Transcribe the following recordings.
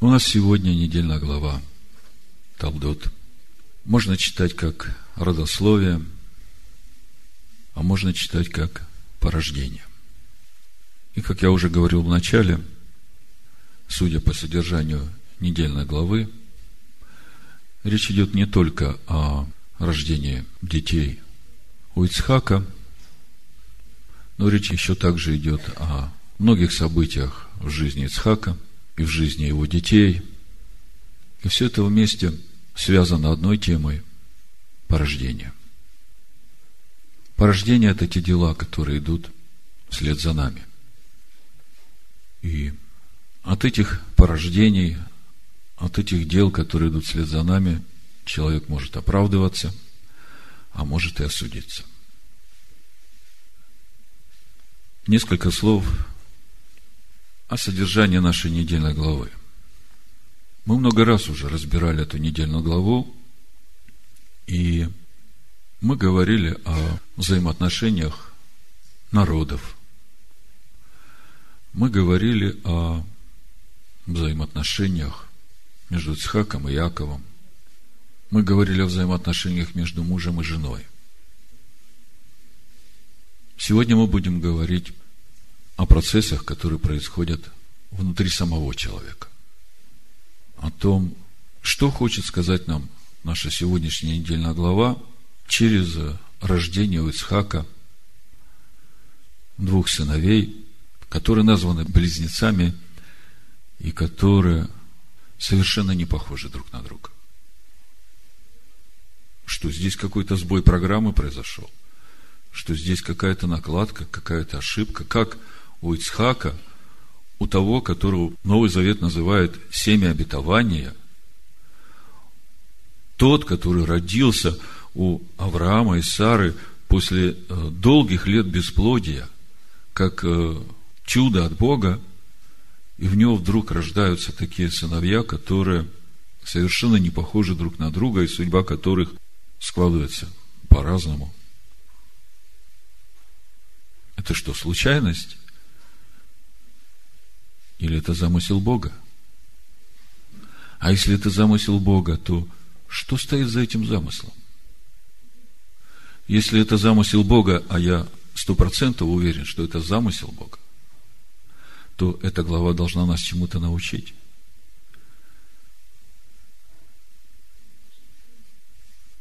У нас сегодня недельная глава Талдот. Можно читать как родословие, а можно читать как порождение. И, как я уже говорил в начале, судя по содержанию недельной главы, речь идет не только о рождении детей у Ицхака, но речь еще также идет о многих событиях в жизни Ицхака и в жизни его детей. И все это вместе связано одной темой – порождение. Порождение – это те дела, которые идут вслед за нами. И от этих порождений, от этих дел, которые идут вслед за нами, человек может оправдываться, а может и осудиться. Несколько слов о содержании нашей недельной главы. Мы много раз уже разбирали эту недельную главу, и мы говорили о взаимоотношениях народов. Мы говорили о взаимоотношениях между Ицхаком и Яковом. Мы говорили о взаимоотношениях между мужем и женой. Сегодня мы будем говорить о процессах, которые происходят внутри самого человека. О том, что хочет сказать нам наша сегодняшняя недельная глава через рождение у Ицхака двух сыновей, которые названы близнецами и которые совершенно не похожи друг на друга. Что здесь какой-то сбой программы произошел, что здесь какая-то накладка, какая-то ошибка, как у Ицхака, у того, которого Новый Завет называет семя обетования, тот, который родился у Авраама и Сары после э, долгих лет бесплодия, как э, чудо от Бога, и в него вдруг рождаются такие сыновья, которые совершенно не похожи друг на друга, и судьба которых складывается по-разному. Это что, случайность? Или это замысел Бога? А если это замысел Бога, то что стоит за этим замыслом? Если это замысел Бога, а я сто процентов уверен, что это замысел Бога, то эта глава должна нас чему-то научить.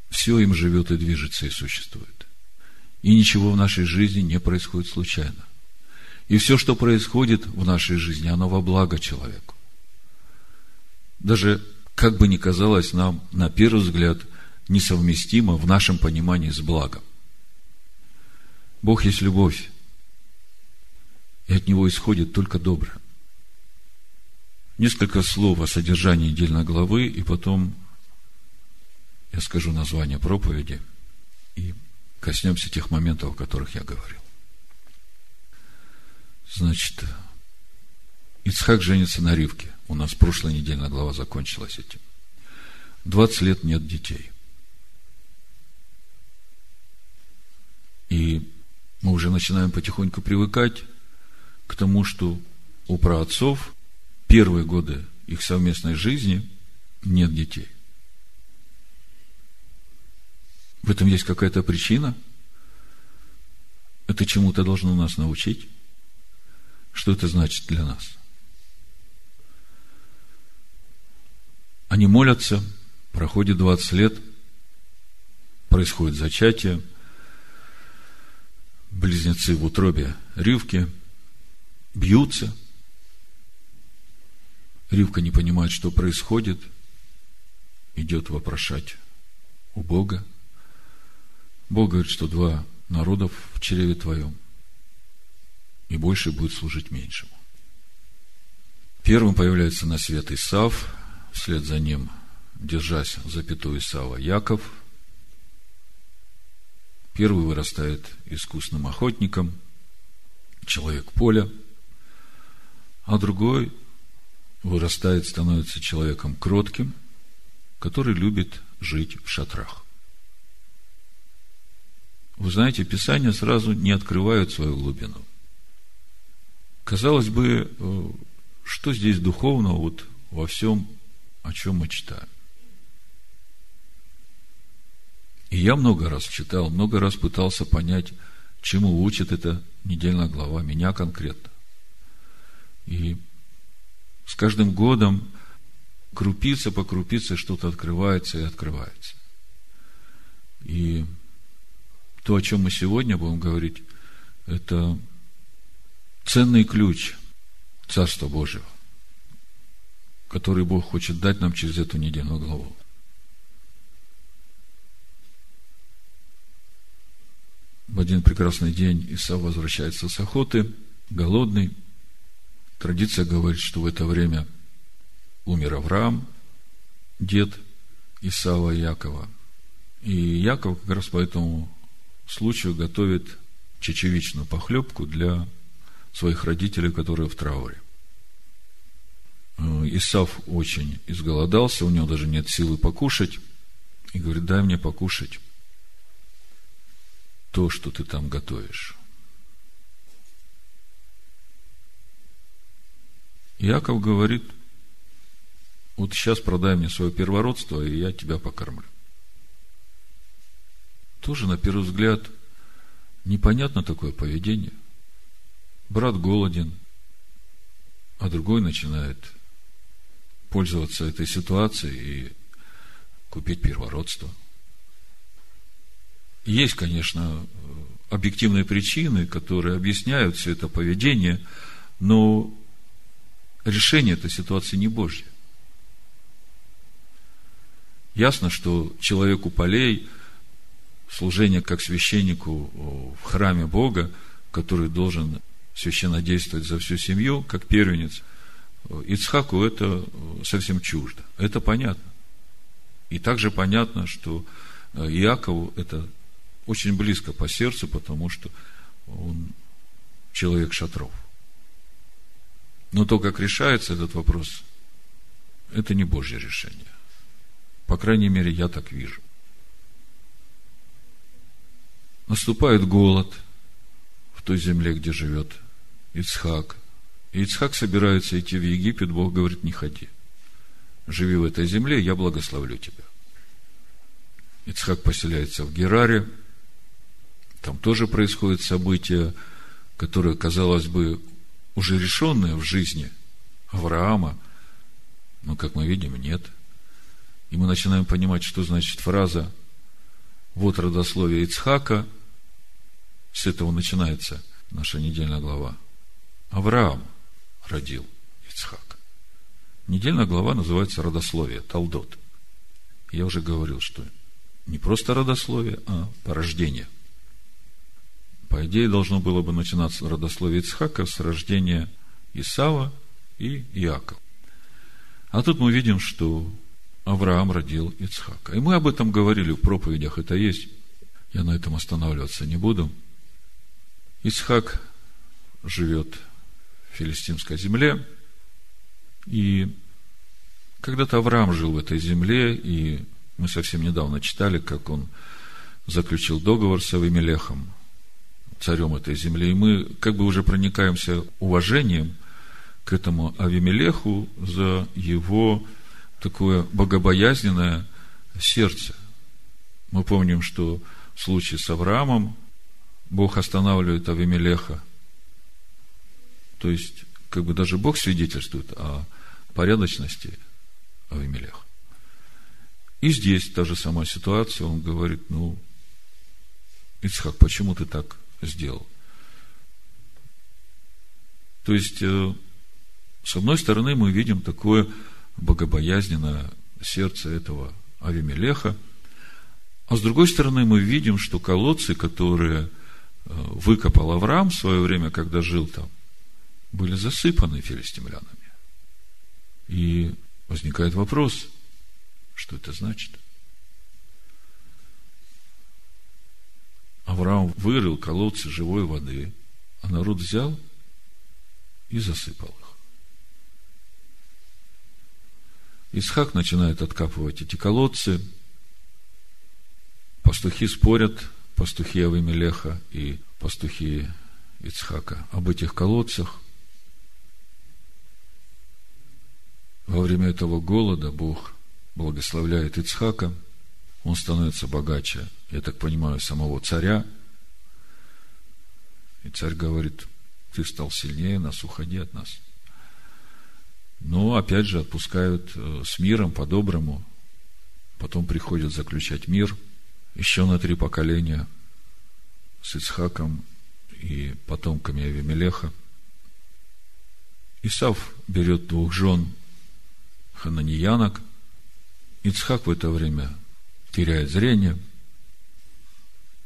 Все им живет и движется и существует. И ничего в нашей жизни не происходит случайно. И все, что происходит в нашей жизни, оно во благо человеку. Даже, как бы ни казалось нам, на первый взгляд, несовместимо в нашем понимании с благом. Бог есть любовь, и от Него исходит только доброе. Несколько слов о содержании недельной главы, и потом я скажу название проповеди и коснемся тех моментов, о которых я говорил. Значит, Ицхак женится на Ривке. У нас прошлая недельная глава закончилась этим. 20 лет нет детей. И мы уже начинаем потихоньку привыкать к тому, что у праотцов первые годы их совместной жизни нет детей. В этом есть какая-то причина. Это чему-то должно нас научить. Что это значит для нас? Они молятся, проходит 20 лет, происходит зачатие, близнецы в утробе Ривки бьются. Ривка не понимает, что происходит, идет вопрошать у Бога. Бог говорит, что два народов в чреве твоем и больше будет служить меньшему. Первым появляется на свет Исав, вслед за ним, держась запятую Исава, Яков. Первый вырастает искусным охотником, человек поля, а другой вырастает, становится человеком кротким, который любит жить в шатрах. Вы знаете, Писания сразу не открывают свою глубину – Казалось бы, э, что здесь духовного вот во всем, о чем мы читаем. И я много раз читал, много раз пытался понять, чему учит эта недельная глава, меня конкретно. И с каждым годом крупица по крупице что-то открывается и открывается. И то, о чем мы сегодня будем говорить, это ценный ключ Царства Божьего, который Бог хочет дать нам через эту недельную главу. В один прекрасный день Исав возвращается с охоты, голодный. Традиция говорит, что в это время умер Авраам, дед Исава и Якова. И Яков как раз по этому случаю готовит чечевичную похлебку для своих родителей, которые в трауре. Э, Исав очень изголодался, у него даже нет силы покушать, и говорит, дай мне покушать то, что ты там готовишь. Яков говорит, вот сейчас продай мне свое первородство, и я тебя покормлю. Тоже, на первый взгляд, непонятно такое поведение. Брат голоден, а другой начинает пользоваться этой ситуацией и купить первородство. Есть, конечно, объективные причины, которые объясняют все это поведение, но решение этой ситуации не Божье. Ясно, что человеку полей служение как священнику в храме Бога, который должен священно действовать за всю семью, как первенец, Ицхаку это совсем чуждо. Это понятно. И также понятно, что Иакову это очень близко по сердцу, потому что он человек шатров. Но то, как решается этот вопрос, это не Божье решение. По крайней мере, я так вижу. Наступает голод в той земле, где живет Ицхак. И Ицхак собирается идти в Египет, Бог говорит, не ходи. Живи в этой земле, я благословлю тебя. Ицхак поселяется в Гераре. Там тоже происходят события, которые, казалось бы, уже решенные в жизни Авраама, но, как мы видим, нет – и мы начинаем понимать, что значит фраза «Вот родословие Ицхака», с этого начинается наша недельная глава. Авраам родил Ицхака. Недельная глава называется родословие, Талдот. Я уже говорил, что не просто родословие, а порождение. По идее, должно было бы начинаться родословие Ицхака с рождения Исава и Иакова. А тут мы видим, что Авраам родил Ицхака. И мы об этом говорили в проповедях, это есть. Я на этом останавливаться не буду. Ицхак живет филистимской земле, и когда-то Авраам жил в этой земле, и мы совсем недавно читали, как он заключил договор с Авимелехом, царем этой земли, и мы как бы уже проникаемся уважением к этому Авимелеху за его такое богобоязненное сердце. Мы помним, что в случае с Авраамом Бог останавливает Авимелеха. То есть, как бы даже Бог свидетельствует о порядочности Авимелеха. И здесь та же самая ситуация. Он говорит, ну, Ицхак, почему ты так сделал? То есть, э, с одной стороны, мы видим такое богобоязненное сердце этого Авимелеха. А с другой стороны, мы видим, что колодцы, которые э, выкопал Авраам в свое время, когда жил там, были засыпаны филистимлянами. И возникает вопрос, что это значит? Авраам вырыл колодцы живой воды, а народ взял и засыпал их. Исхак начинает откапывать эти колодцы. Пастухи спорят, пастухи Авимелеха и пастухи Ицхака об этих колодцах. Во время этого голода Бог благословляет Ицхака, он становится богаче, я так понимаю, самого царя. И царь говорит, ты стал сильнее нас, уходи от нас. Но, опять же, отпускают э, с миром, по-доброму. Потом приходят заключать мир еще на три поколения с Ицхаком и потомками Авимелеха. Исав берет двух жен хананиянок. Ицхак в это время теряет зрение.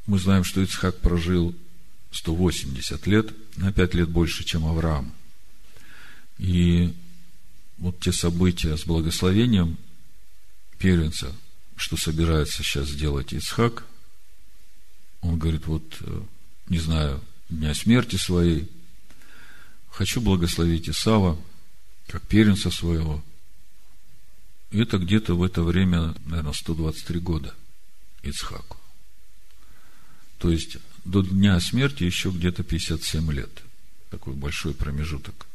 Мы знаем, что Ицхак прожил 180 лет, на 5 лет больше, чем Авраам. И вот те события с благословением первенца, что собирается сейчас сделать Ицхак, он говорит, вот, э, не знаю, дня смерти своей, хочу благословить Исава, как первенца своего. Это где-то в это время, наверное, 123 года Ицхаку. То есть до дня смерти еще где-то 57 лет. Такой большой промежуток.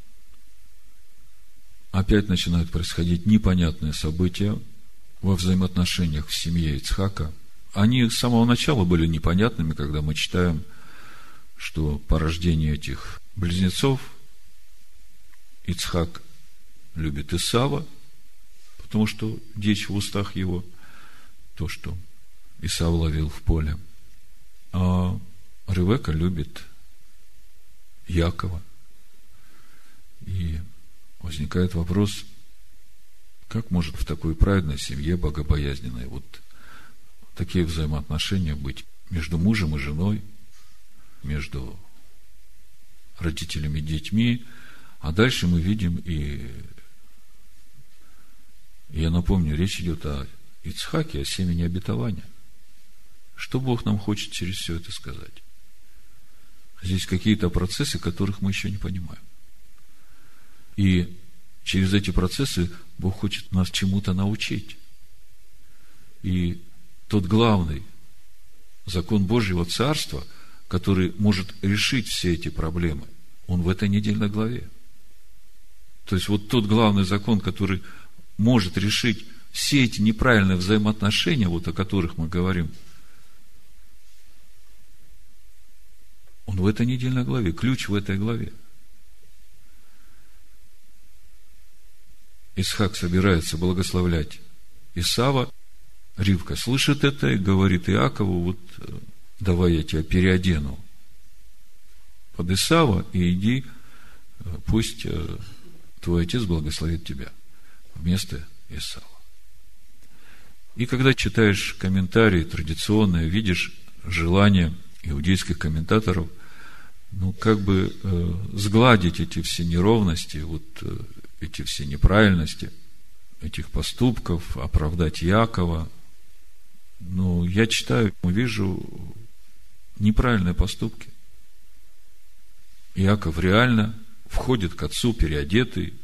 Опять начинают происходить непонятные события во взаимоотношениях в семье Ицхака. Они с самого начала были непонятными, когда мы читаем, что по рождению этих близнецов Ицхак любит Исава, потому что дичь в устах его, то, что Исав ловил в поле. А Ревека любит Якова. И возникает вопрос, как может в такой праведной семье, богобоязненной, вот такие взаимоотношения быть между мужем и женой, между родителями и детьми, а дальше мы видим и, я напомню, речь идет о Ицхаке, о семени обетования. Что Бог нам хочет через все это сказать? Здесь какие-то процессы, которых мы еще не понимаем. И через эти процессы Бог хочет нас чему-то научить. И тот главный закон Божьего Царства, который может решить все эти проблемы, он в этой недельной главе. То есть вот тот главный закон, который может решить все эти неправильные взаимоотношения, вот о которых мы говорим, он в этой недельной главе, ключ в этой главе. Исхак собирается благословлять Исава. Ривка слышит это и говорит Иакову, вот э, давай я тебя переодену под Исава и иди, э, пусть э, твой отец благословит тебя вместо Исава. И когда читаешь комментарии традиционные, видишь желание иудейских комментаторов, ну, как бы э, сгладить эти все неровности, вот э, эти все неправильности этих поступков, оправдать Якова. Ну, я читаю, вижу неправильные поступки. Яков реально входит к отцу переодетый,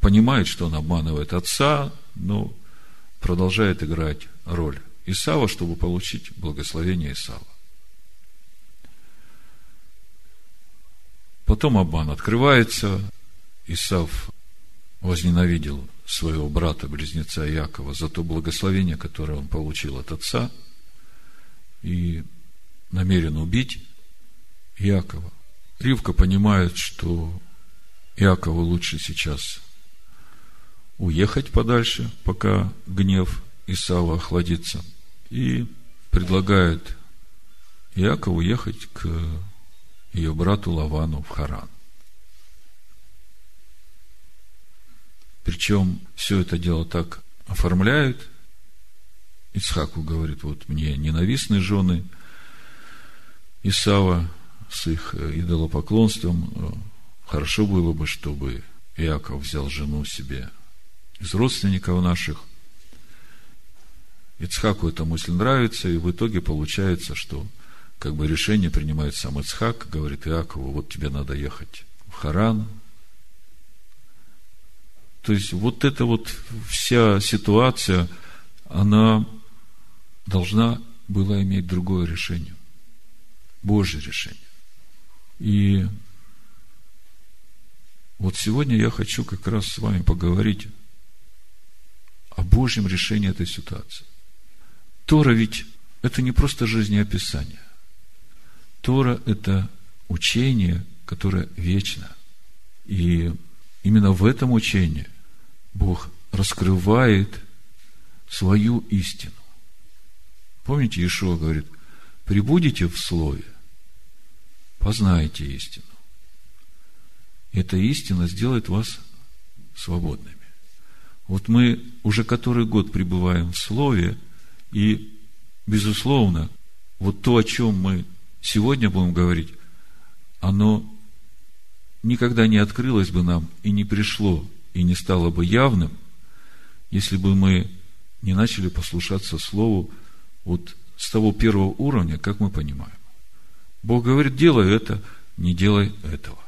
понимает, что он обманывает отца, но продолжает играть роль Исава, чтобы получить благословение Исава. Потом обман открывается, Исав возненавидел своего брата-близнеца Якова за то благословение, которое он получил от отца, и намерен убить Якова. Ривка понимает, что Якову лучше сейчас уехать подальше, пока гнев Исава охладится, и предлагает Якову ехать к ее брату Лавану в Харан. Причем все это дело так оформляют. Ицхаку говорит, вот мне ненавистны жены Исава с их идолопоклонством. Хорошо было бы, чтобы Иаков взял жену себе из родственников наших. Ицхаку эта мысль нравится, и в итоге получается, что как бы решение принимает сам Ицхак, говорит Иакову, вот тебе надо ехать в Харан, то есть, вот эта вот вся ситуация, она должна была иметь другое решение. Божье решение. И Вот сегодня я хочу как раз с вами поговорить о Божьем решении этой ситуации. Тора ведь это не просто жизнеописание. Тора – это учение, которое вечно. И именно в этом учении Бог раскрывает свою истину. Помните, Иешуа говорит, прибудете в Слове, познаете истину. Эта истина сделает вас свободными. Вот мы уже который год пребываем в Слове, и, безусловно, вот то, о чем мы сегодня будем говорить, оно никогда не открылось бы нам и не пришло, и не стало бы явным, если бы мы не начали послушаться Слову вот с того первого уровня, как мы понимаем. Бог говорит, делай это, не делай этого.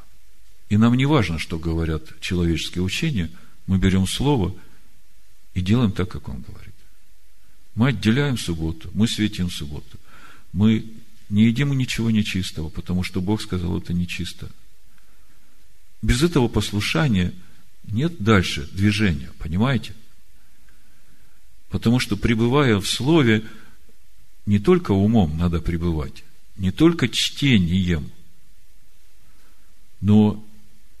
И нам не важно, что говорят человеческие учения, мы берем Слово и делаем так, как Он говорит. Мы отделяем субботу, мы светим субботу. Мы не едим ничего нечистого, потому что Бог сказал, это нечисто. Без этого послушания нет дальше движения, понимаете? Потому что, пребывая в Слове, не только умом надо пребывать, не только чтением, но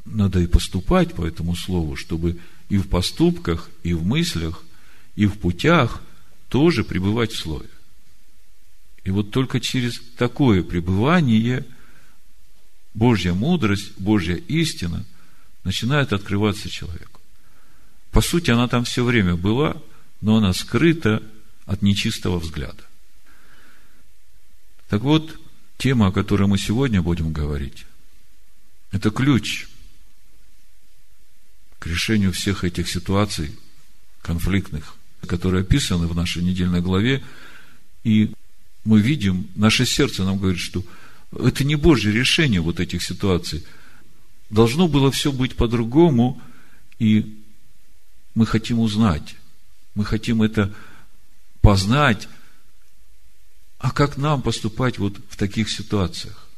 надо и поступать по этому Слову, чтобы и в поступках, и в мыслях, и в путях тоже пребывать в Слове. И вот только через такое пребывание Божья мудрость, Божья истина начинает открываться человеку. По сути, она там все время была, но она скрыта от нечистого взгляда. Так вот, тема, о которой мы сегодня будем говорить, это ключ к решению всех этих ситуаций конфликтных, которые описаны в нашей недельной главе. И мы видим, наше сердце нам говорит, что это не Божье решение вот этих ситуаций. Должно было все быть по-другому, и мы хотим узнать, мы хотим это познать, а как нам поступать вот в таких ситуациях?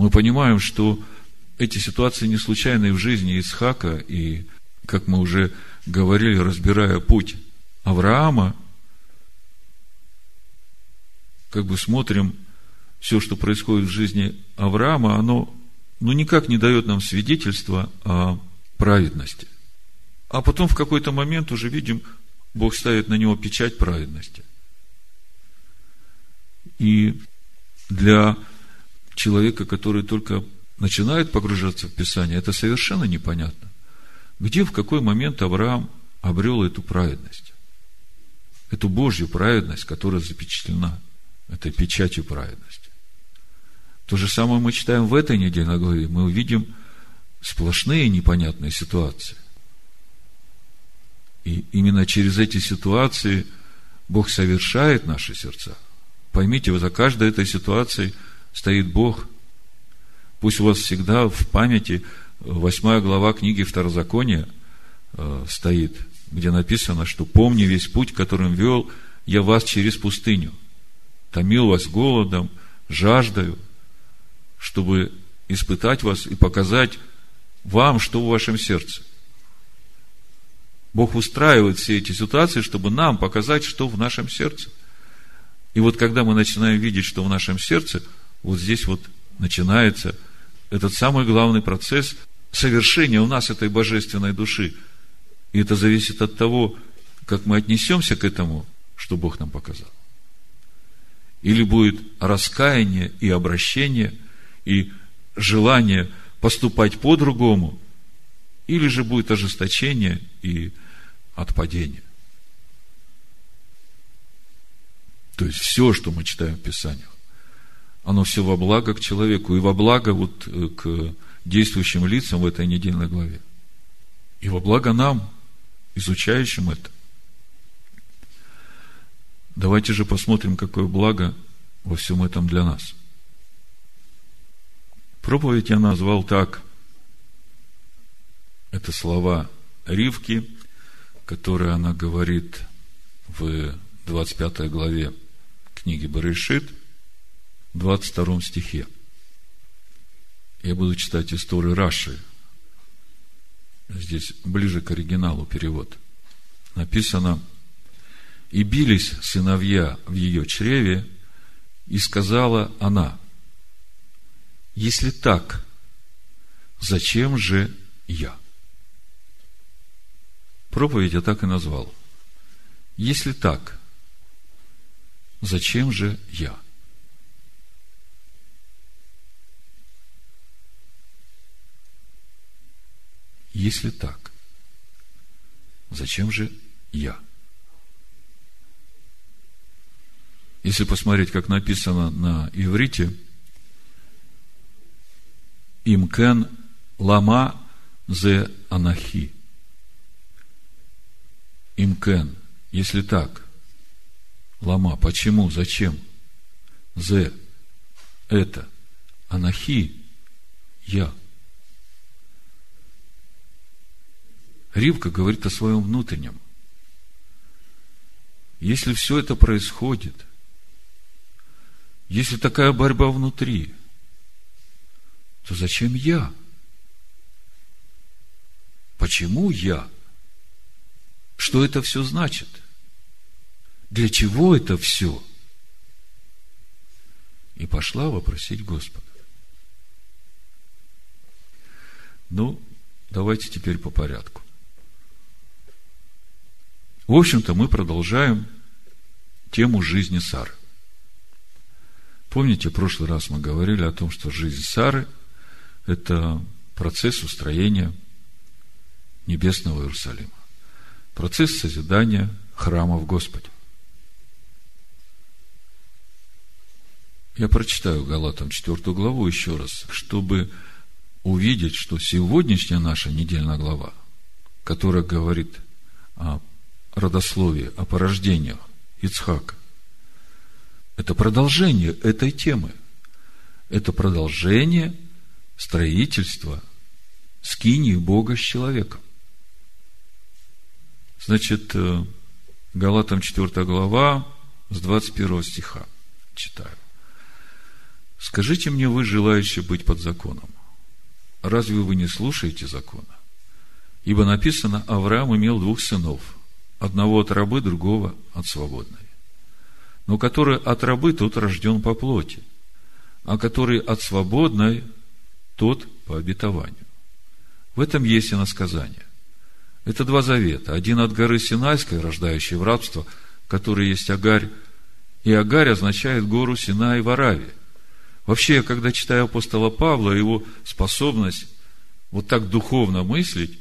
Мы понимаем, что эти ситуации не случайны в жизни Исхака, и, как мы уже говорили, разбирая путь Авраама, как бы смотрим все, что происходит в жизни Авраама, оно ну, никак не дает нам свидетельства о праведности. А потом в какой-то момент уже видим, Бог ставит на него печать праведности. И для человека, который только начинает погружаться в Писание, это совершенно непонятно. Где, в какой момент Авраам обрел эту праведность? Эту Божью праведность, которая запечатлена этой печатью праведности. То же самое мы читаем в этой недельной главе. Мы увидим сплошные непонятные ситуации. И именно через эти ситуации Бог совершает наши сердца. Поймите, за каждой этой ситуацией стоит Бог. Пусть у вас всегда в памяти восьмая глава книги Второзакония э, стоит, где написано, что «помни весь путь, которым вел я вас через пустыню, томил вас голодом, жаждою, чтобы испытать вас и показать вам, что в вашем сердце. Бог устраивает все эти ситуации, чтобы нам показать, что в нашем сердце. И вот когда мы начинаем видеть, что в нашем сердце, вот здесь вот начинается этот самый главный процесс совершения у нас этой божественной души. И это зависит от того, как мы отнесемся к этому, что Бог нам показал. Или будет раскаяние и обращение – и желание поступать по-другому, или же будет ожесточение и отпадение. То есть все, что мы читаем в Писаниях, оно все во благо к человеку и во благо вот э, к действующим лицам в этой недельной главе. И во благо нам, изучающим это. Давайте же посмотрим, какое благо во всем этом для нас – Проповедь я назвал так. Это слова Ривки, которые она говорит в 25 главе книги Барышит, 22 стихе. Я буду читать историю Раши. Здесь ближе к оригиналу перевод. Написано, «И бились сыновья в ее чреве, и сказала она, если так, зачем же я? Проповедь я так и назвал. Если так, зачем же я? Если так, зачем же я? Если посмотреть, как написано на иврите, имкен лама зе анахи. Имкен, если так, лама, почему, зачем? Зе, это, анахи, я. Ривка говорит о своем внутреннем. Если все это происходит, если такая борьба внутри, то зачем я? Почему я? Что это все значит? Для чего это все? И пошла вопросить Господа. Ну, давайте теперь по порядку. В общем-то, мы продолжаем тему жизни Сары. Помните, в прошлый раз мы говорили о том, что жизнь Сары – это процесс устроения небесного Иерусалима. Процесс созидания храма в Господе. Я прочитаю Галатам 4 главу еще раз, чтобы увидеть, что сегодняшняя наша недельная глава, которая говорит о родословии, о порождениях Ицхака. Это продолжение этой темы. Это продолжение строительства скинии Бога с человеком. Значит, э, Галатам 4 глава с 21 стиха читаю. Скажите мне, вы, желающие быть под законом, разве вы не слушаете закона? Ибо написано, Авраам имел двух сынов – одного от рабы, другого от свободной. Но который от рабы, тот рожден по плоти, а который от свободной, тот по обетованию. В этом есть и насказание. Это два завета. Один от горы Синайской, рождающей в рабство, который есть Агарь, и Агарь означает гору Синай в Аравии. Вообще, когда читаю апостола Павла, его способность вот так духовно мыслить,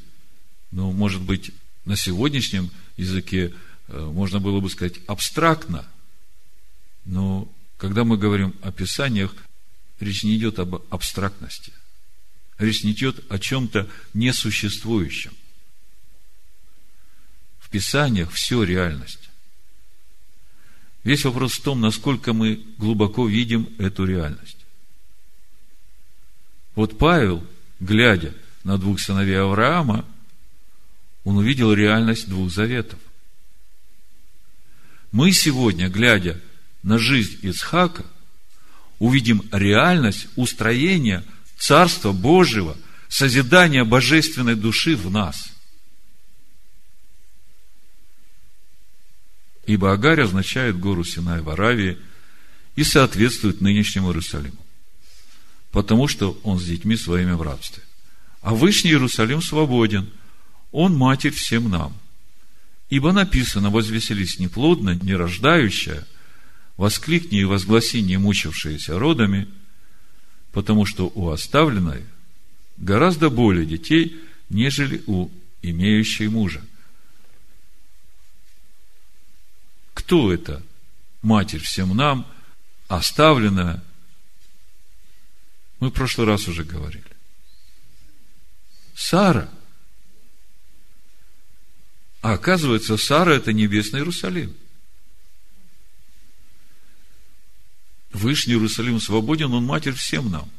ну, может быть, на сегодняшнем языке э, можно было бы сказать абстрактно, но когда мы говорим о Писаниях, речь не идет об абстрактности. Речь не идет о чем-то несуществующем. В Писаниях все реальность. Весь вопрос в том, насколько мы глубоко видим эту реальность. Вот Павел, глядя на двух сыновей Авраама, он увидел реальность двух заветов. Мы сегодня, глядя на жизнь Ицхака, увидим реальность устроения Царства Божьего, созидания божественной души в нас. Ибо Агарь означает гору Синай в Аравии и соответствует нынешнему Иерусалиму, потому что он с детьми своими в рабстве. А Вышний Иерусалим свободен – он матерь всем нам. Ибо написано, возвеселись неплодно, не рождающая, воскликни и возгласи не мучившиеся родами, потому что у оставленной гораздо более детей, нежели у имеющей мужа. Кто это? Матерь всем нам, оставленная. Мы в прошлый раз уже говорили. Сара – а оказывается, Сара – это небесный Иерусалим. Вышний Иерусалим свободен, он матерь всем нам.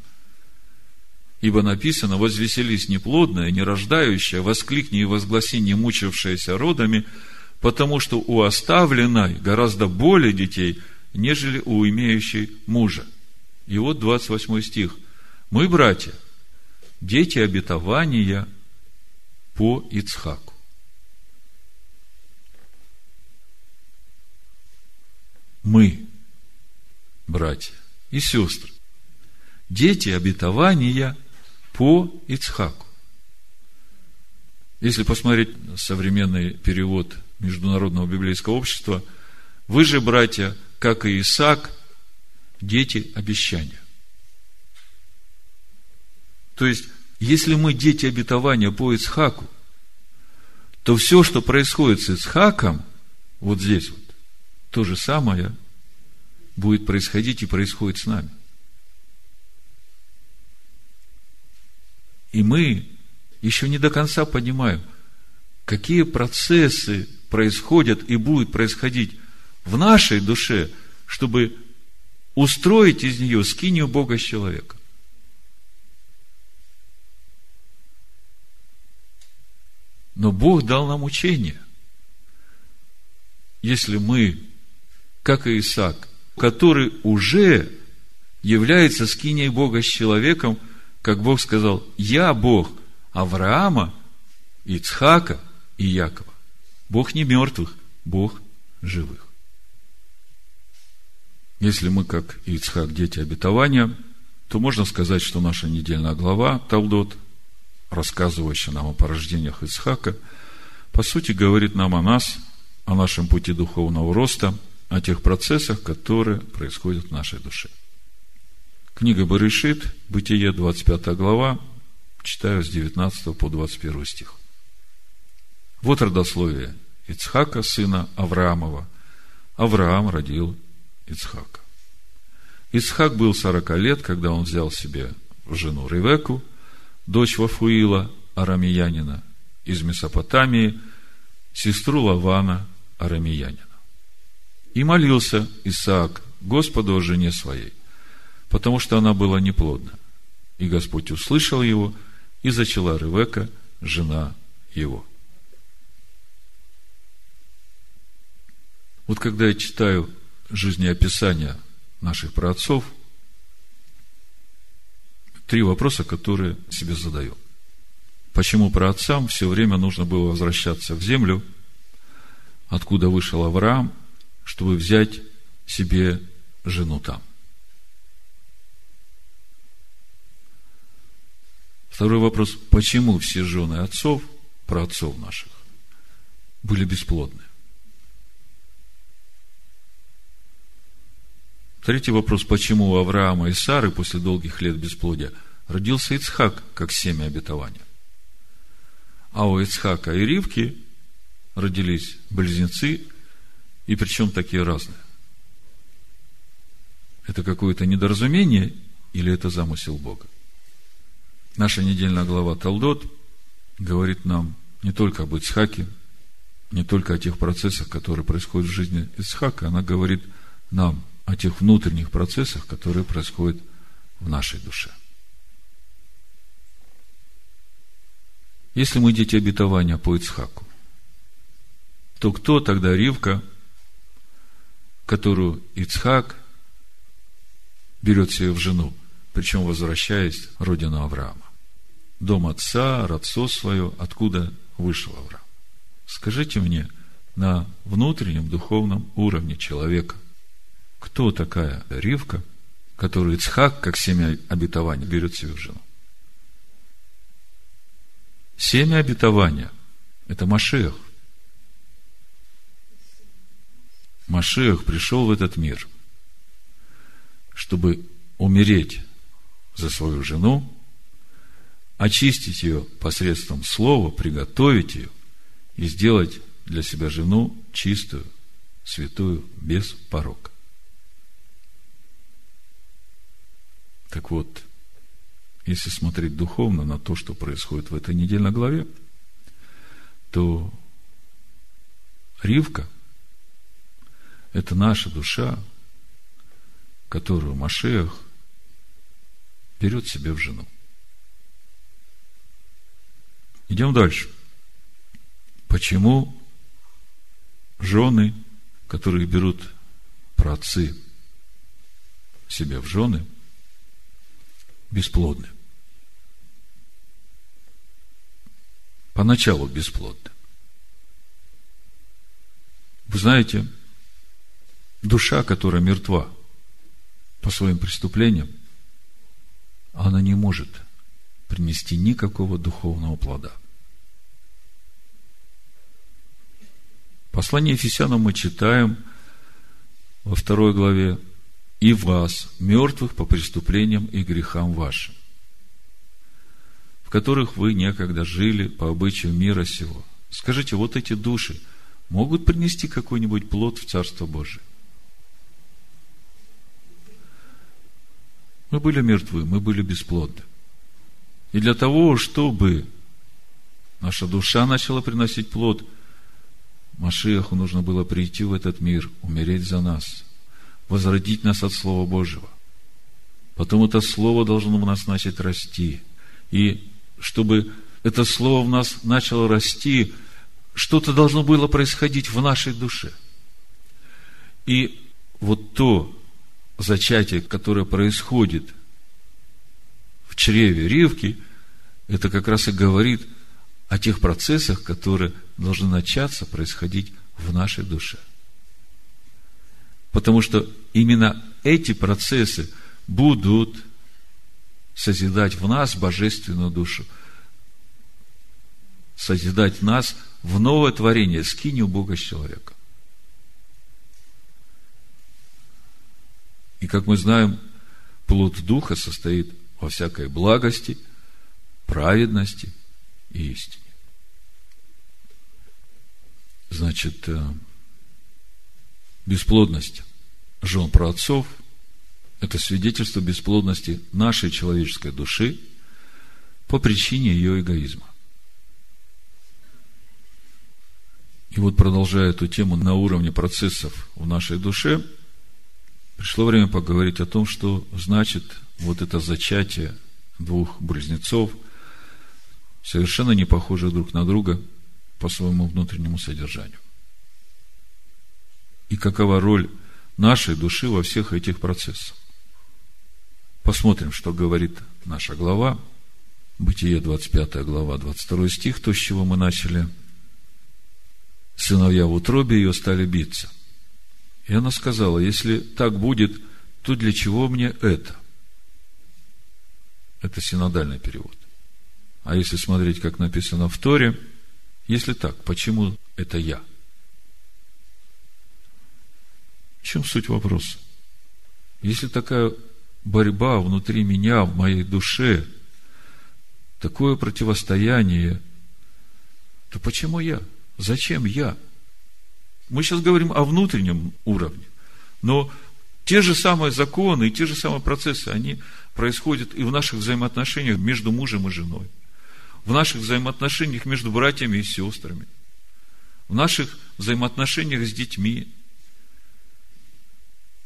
Ибо написано, возвеселись неплодная, не рождающая, воскликни и возгласи не мучившаяся родами, потому что у оставленной гораздо более детей, нежели у имеющей мужа. И вот 28 стих. Мы, братья, дети обетования по Ицхаку. Мы, братья и сестры, дети обетования по Ицхаку. Если посмотреть современный перевод Международного библейского общества, вы же, братья, как и Исаак, дети обещания. То есть, если мы дети обетования по Ицхаку, то все, что происходит с Ицхаком, вот здесь вот, то же самое будет происходить и происходит с нами. И мы еще не до конца понимаем, какие процессы происходят и будут происходить в нашей душе, чтобы устроить из нее скинию Бога с человека. Но Бог дал нам учение. Если мы, как и Исаак, который уже является скиней Бога с человеком, как Бог сказал, я Бог Авраама, Ицхака и Якова. Бог не мертвых, Бог живых. Если мы, как Ицхак, дети обетования, то можно сказать, что наша недельная глава Талдот, рассказывающая нам о порождениях Ицхака, по сути говорит нам о нас, о нашем пути духовного роста, о тех процессах, которые происходят в нашей душе. Книга Барышит, Бытие, 25 глава, читаю с 19 по 21 стих. Вот родословие Ицхака, сына Авраамова. Авраам родил Ицхака. Ицхак был 40 лет, когда он взял себе жену Ревеку, дочь Вафуила, арамиянина, из Месопотамии, сестру Лавана, арамиянина. И молился Исаак Господу о жене своей, потому что она была неплодна. И Господь услышал его, и зачала Ревека, жена его. Вот когда я читаю жизнеописания наших праотцов, три вопроса, которые себе задаю. Почему праотцам все время нужно было возвращаться в землю, откуда вышел Авраам, чтобы взять себе жену там? Второй вопрос. Почему все жены отцов, праотцов наших, были бесплодны? Третий вопрос, почему у Авраама и Сары после долгих лет бесплодия родился Ицхак, как семя обетования? А у Ицхака и Ривки родились близнецы, и причем такие разные. Это какое-то недоразумение или это замысел Бога? Наша недельная глава Талдот говорит нам не только об Ицхаке, не только о тех процессах, которые происходят в жизни Ицхака, она говорит нам о тех внутренних процессах, которые происходят в нашей душе. Если мы дети обетования по Ицхаку, то кто тогда Ривка, которую Ицхак берет себе в жену, причем возвращаясь в родину Авраама? Дом отца, родцо свое, откуда вышел Авраам? Скажите мне, на внутреннем духовном уровне человека – кто такая Ривка, которую Ицхак, как семя обетования, берет себе в жену. Семя обетования – это Машех. Машех пришел в этот мир, чтобы умереть за свою жену, очистить ее посредством слова, приготовить ее и сделать для себя жену чистую, святую, без порока. Так вот, если смотреть духовно на то, что происходит в этой недельной главе, то Ривка – это наша душа, которую Машех берет себе в жену. Идем дальше. Почему жены, которые берут праотцы себя в жены, бесплодны. Поначалу бесплодны. Вы знаете, душа, которая мертва по своим преступлениям, она не может принести никакого духовного плода. Послание Ефесянам мы читаем во второй главе «И вас, мертвых по преступлениям и грехам вашим, в которых вы некогда жили по обычаю мира сего». Скажите, вот эти души могут принести какой-нибудь плод в Царство Божие? Мы были мертвы, мы были бесплодны. И для того, чтобы наша душа начала приносить плод, Машиаху нужно было прийти в этот мир, умереть за нас, возродить нас от Слова Божьего. Потом это Слово должно в нас начать расти. И чтобы это Слово в нас начало расти, что-то должно было происходить в нашей душе. И вот то зачатие, которое происходит в чреве Ривки, это как раз и говорит о тех процессах, которые должны начаться происходить в нашей душе. Потому что именно эти процессы будут созидать в нас божественную душу, созидать нас в новое творение, скинь у Бога с человека. И как мы знаем, плод Духа состоит во всякой благости, праведности и истине. Значит, э, бесплодность жен праотцов – это свидетельство бесплодности нашей человеческой души по причине ее эгоизма. И вот продолжая эту тему на уровне процессов в нашей душе – Пришло время поговорить о том, что значит вот это зачатие двух близнецов, совершенно не похожих друг на друга по своему внутреннему содержанию. И какова роль нашей души во всех этих процессах. Посмотрим, что говорит наша глава. Бытие, 25 глава, 22 стих, то, с чего мы начали. Сыновья в утробе ее стали биться – и она сказала, если так будет, то для чего мне это? Это синодальный перевод. А если смотреть, как написано в Торе, если так, почему это я? В чем суть вопроса? Если такая борьба внутри меня, в моей душе, такое противостояние, то почему я? Зачем я? Мы сейчас говорим о внутреннем уровне. Но те же самые законы и те же самые процессы, они происходят и в наших взаимоотношениях между мужем и женой, в наших взаимоотношениях между братьями и сестрами, в наших взаимоотношениях с детьми.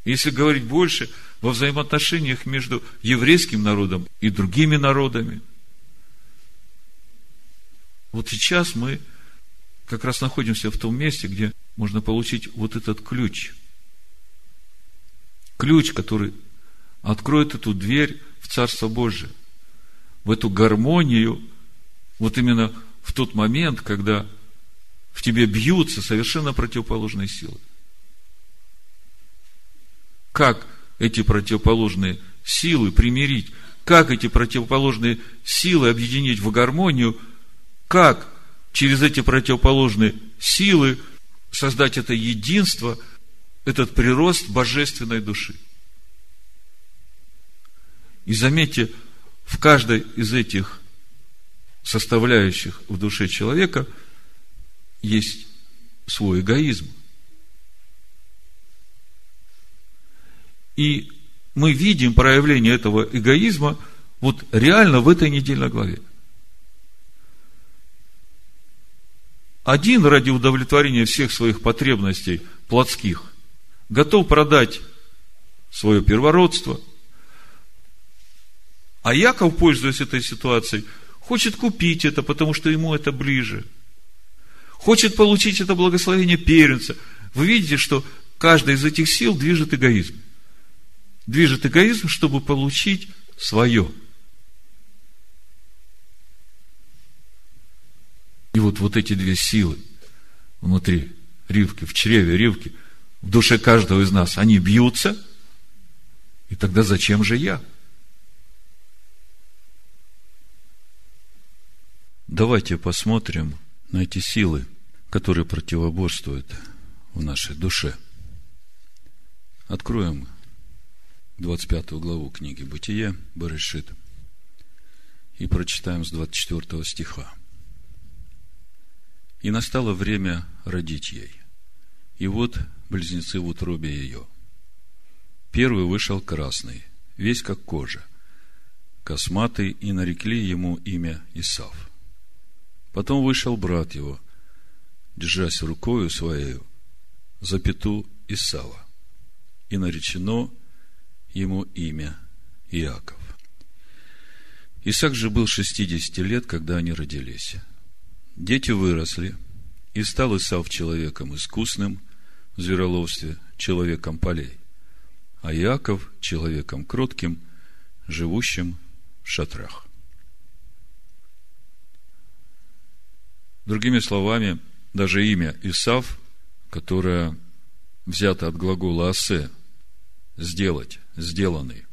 Если говорить больше, во взаимоотношениях между еврейским народом и другими народами. Вот сейчас мы как раз находимся в том месте, где можно получить вот этот ключ. Ключ, который откроет эту дверь в Царство Божие, в эту гармонию, вот именно в тот момент, когда в тебе бьются совершенно противоположные силы. Как эти противоположные силы примирить? Как эти противоположные силы объединить в гармонию? Как через эти противоположные силы создать это единство, этот прирост божественной души. И заметьте, в каждой из этих составляющих в душе человека есть свой эгоизм. И мы видим проявление этого эгоизма вот реально в этой недельной главе. Один ради удовлетворения всех своих потребностей плотских готов продать свое первородство. А Яков, пользуясь этой ситуацией, хочет купить это, потому что ему это ближе. хочет получить это благословение первенца. Вы видите, что каждая из этих сил движет эгоизм. Движет эгоизм, чтобы получить свое. И вот, вот эти две силы внутри Ривки, в чреве Ривки, в душе каждого из нас, они бьются, и тогда зачем же я? Давайте посмотрим на эти силы, которые противоборствуют в нашей душе. Откроем 25 главу книги Бытие, Барышит, и прочитаем с 24 стиха. «И настало время родить ей, и вот близнецы в утробе ее. Первый вышел красный, весь как кожа, косматый, и нарекли ему имя Исав. Потом вышел брат его, держась рукою своей за пету Исава, и наречено ему имя Иаков. Исаак же был шестидесяти лет, когда они родились. Дети выросли, и стал Исав человеком искусным в звероловстве, человеком полей, а Иаков человеком кротким, живущим в шатрах. Другими словами, даже имя Исав, которое взято от глагола «асе» – «сделать», «сделанный»,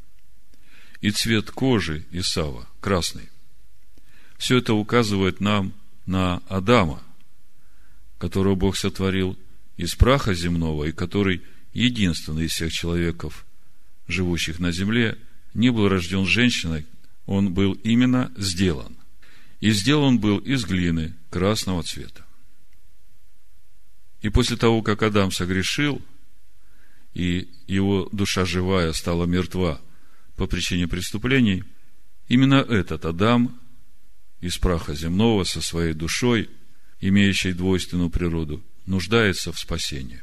и цвет кожи Исава – красный. Все это указывает нам на Адама, которого Бог сотворил из праха земного, и который единственный из всех человеков, живущих на земле, не был рожден женщиной, он был именно сделан. И сделан был из глины красного цвета. И после того, как Адам согрешил, и его душа живая стала мертва по причине преступлений, именно этот Адам из праха земного со своей душой, имеющей двойственную природу, нуждается в спасении.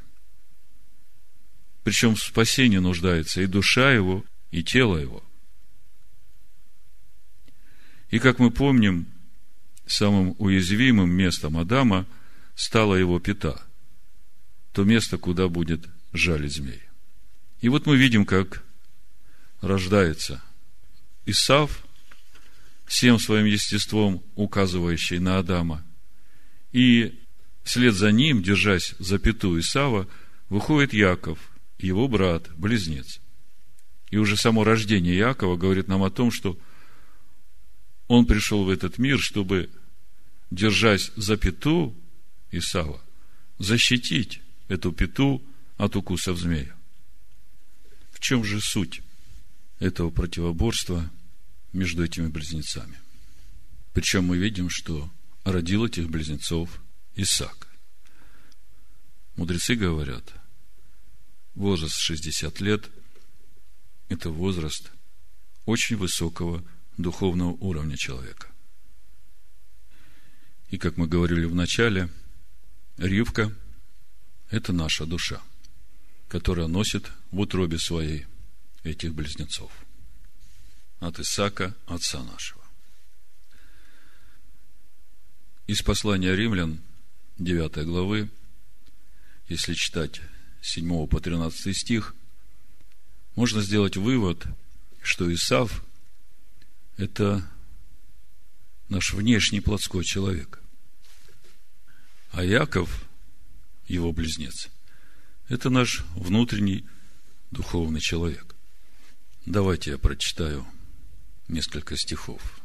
Причем в спасении нуждается и душа его, и тело его. И как мы помним, самым уязвимым местом Адама стала его пята, то место, куда будет жалить змей. И вот мы видим, как рождается Исав, всем своим естеством указывающий на Адама, и вслед за ним, держась за пяту Исава, выходит Яков, его брат, близнец. И уже само рождение Якова говорит нам о том, что он пришел в этот мир, чтобы держась за пету Исава, защитить эту пету от укусов змея. В чем же суть этого противоборства между этими близнецами? Причем мы видим, что родил этих близнецов Исаак. Мудрецы говорят, возраст 60 лет – это возраст очень высокого духовного уровня человека. И, как мы говорили в начале, Ривка – это наша душа, которая носит в утробе своей этих близнецов. От Исака, отца нашего. Из послания римлян, 9 главы, если читать 7 по 13 стих, можно сделать вывод, что Исав – это наш внешний плотской человек. А Яков, его близнец, это наш внутренний духовный человек. Давайте я прочитаю несколько стихов.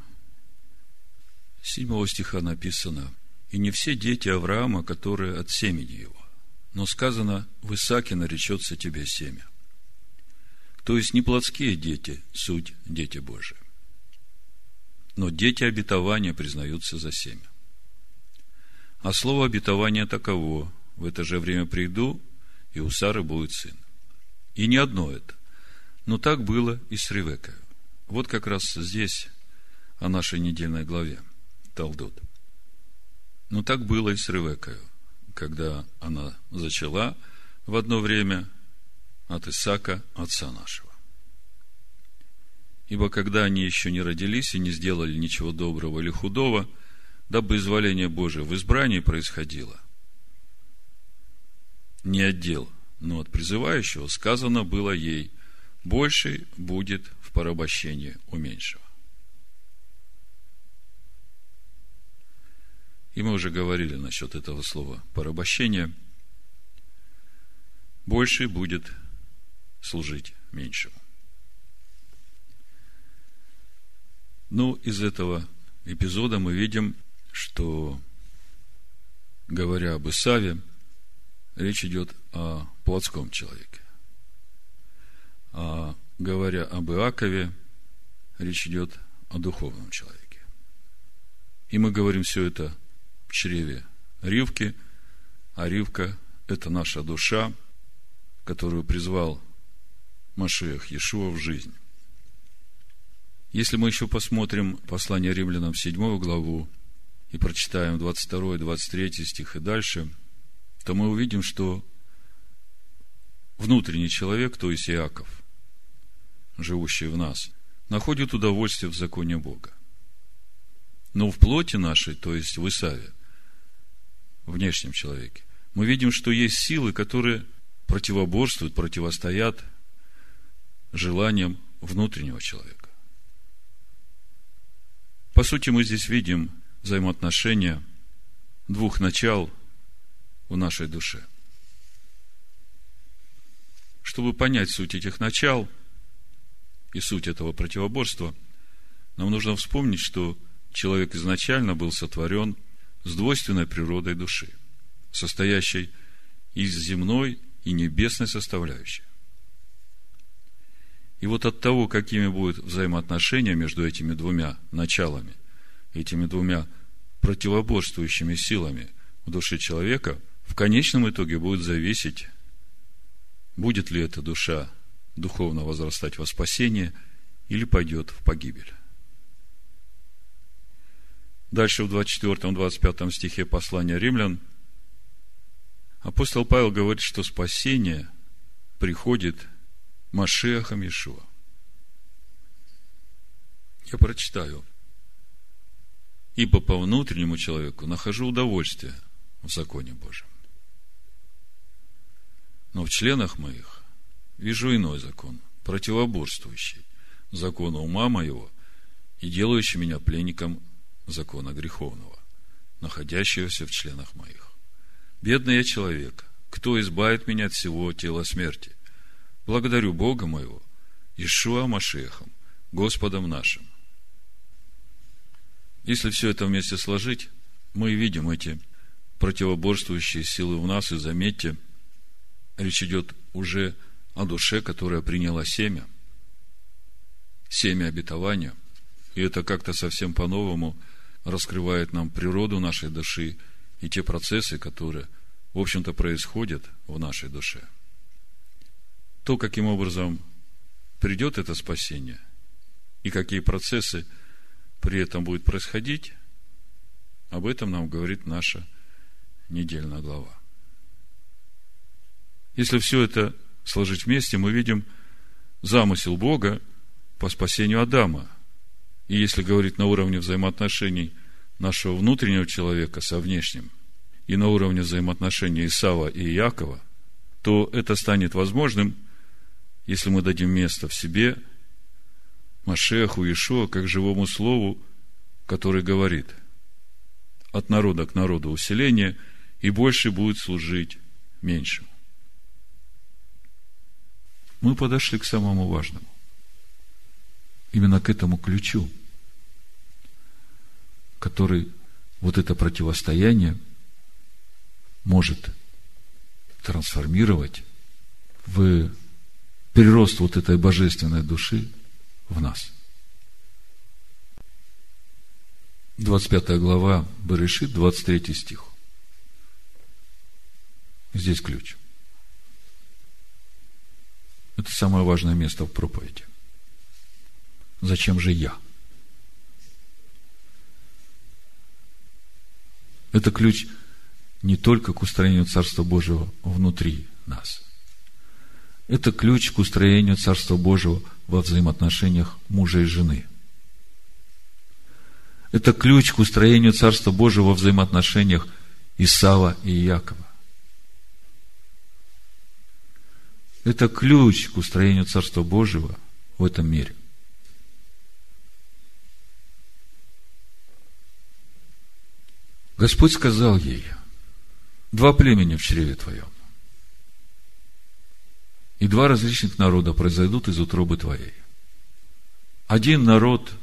С седьмого стиха написано, «И не все дети Авраама, которые от семени его, но сказано, в Исааке наречется тебе семя». То есть не плотские дети, суть дети Божии но дети обетования признаются за семя. А слово обетования таково, в это же время приду, и у Сары будет сын. И не одно это. Но так было и с Ревекой. Вот как раз здесь о нашей недельной главе, Талдот. Но так было и с Ревекой, когда она зачала в одно время от Исака, отца нашего. Ибо когда они еще не родились и не сделали ничего доброго или худого, дабы изволение Божие в избрании происходило, не отдел, но от призывающего сказано было ей, больше будет в порабощении у меньшего. И мы уже говорили насчет этого слова порабощение. Больше будет служить меньшему. Ну, из этого эпизода мы видим, что, говоря об Исаве, речь идет о плотском человеке. А говоря об Иакове, речь идет о духовном человеке. И мы говорим все это в чреве Ривки, а Ривка – это наша душа, которую призвал Машех Иешуа в жизнь. Если мы еще посмотрим послание римлянам 7 главу и прочитаем 22-23 стих и дальше, то мы увидим, что внутренний человек, то есть Иаков, живущий в нас, находит удовольствие в законе Бога. Но в плоти нашей, то есть в Исаве, внешнем человеке, мы видим, что есть силы, которые противоборствуют, противостоят желаниям внутреннего человека. По сути, мы здесь видим взаимоотношения двух начал в нашей душе. Чтобы понять суть этих начал и суть этого противоборства, нам нужно вспомнить, что человек изначально был сотворен с двойственной природой души, состоящей из земной и небесной составляющей. И вот от того, какими будут взаимоотношения между этими двумя началами, этими двумя противоборствующими силами в душе человека, в конечном итоге будет зависеть, будет ли эта душа духовно возрастать во спасение или пойдет в погибель. Дальше в 24-25 стихе послания римлян апостол Павел говорит, что спасение приходит Машехом Ишуа. Я прочитаю. Ибо по внутреннему человеку нахожу удовольствие в законе Божьем. Но в членах моих вижу иной закон, противоборствующий закону ума моего и делающий меня пленником закона греховного, находящегося в членах моих. Бедный я человек, кто избавит меня от всего тела смерти – Благодарю Бога моего, Ишуа Машехом, Господом нашим. Если все это вместе сложить, мы видим эти противоборствующие силы в нас, и заметьте, речь идет уже о душе, которая приняла семя, семя обетования, и это как-то совсем по-новому раскрывает нам природу нашей души и те процессы, которые, в общем-то, происходят в нашей душе – то, каким образом придет это спасение и какие процессы при этом будут происходить, об этом нам говорит наша недельная глава. Если все это сложить вместе, мы видим замысел Бога по спасению Адама. И если говорить на уровне взаимоотношений нашего внутреннего человека со внешним, и на уровне взаимоотношений Исава и Якова, то это станет возможным если мы дадим место в себе Машеху Ишуа как живому слову, который говорит от народа к народу усиление, и больше будет служить меньшему. Мы подошли к самому важному. Именно к этому ключу, который вот это противостояние может трансформировать в прирост вот этой божественной души в нас. 25 глава Берешит, 23 стих. Здесь ключ. Это самое важное место в проповеди. Зачем же я? Это ключ не только к устроению Царства Божьего внутри нас – это ключ к устроению Царства Божьего во взаимоотношениях мужа и жены. Это ключ к устроению Царства Божьего во взаимоотношениях Исава и Якова. Это ключ к устроению Царства Божьего в этом мире. Господь сказал ей, два племени в чреве твоем, и два различных народа произойдут из утробы твоей. Один народ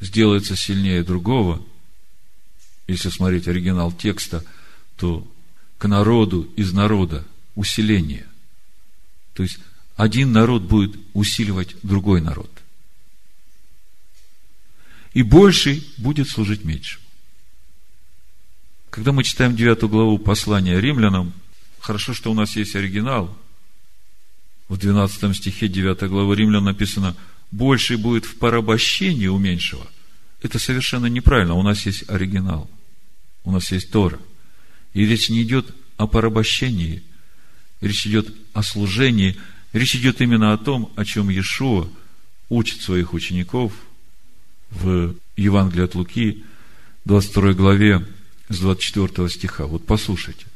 сделается сильнее другого, если смотреть оригинал текста, то к народу из народа усиление. То есть, один народ будет усиливать другой народ. И больший будет служить меньшим. Когда мы читаем 9 главу послания римлянам, хорошо, что у нас есть оригинал. В 12 стихе 9 главы римлян написано, больше будет в порабощении у меньшего. Это совершенно неправильно. У нас есть оригинал. У нас есть Тора. И речь не идет о порабощении. Речь идет о служении. Речь идет именно о том, о чем Иешуа учит своих учеников в Евангелии от Луки, 22 главе, с 24 стиха. Вот послушайте.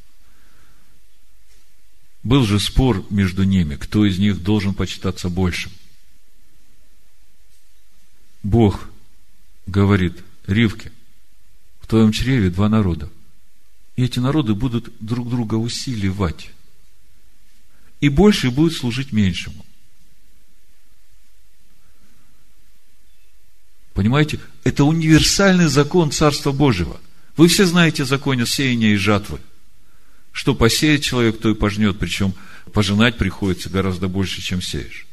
Был же спор между ними, кто из них должен почитаться большим. Бог говорит Ривке, в твоем чреве два народа. И эти народы будут друг друга усиливать. И больше будет служить меньшему. Понимаете? Это универсальный закон Царства Божьего – вы все знаете законы сеяния и жатвы. Что посеет человек, то и пожнет. Причем пожинать приходится гораздо больше, чем сеешь.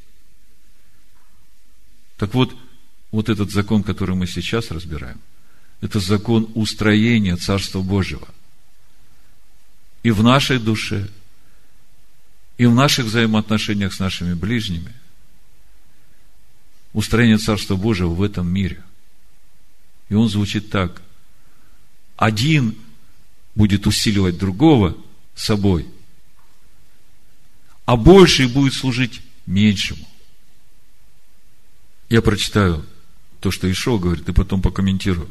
Так вот, вот этот закон, который мы сейчас разбираем, это закон устроения Царства Божьего. И в нашей душе, и в наших взаимоотношениях с нашими ближними. Устроение Царства Божьего в этом мире. И он звучит так один будет усиливать другого собой, а больший будет служить меньшему. Я прочитаю то, что Ишо говорит, и потом покомментирую.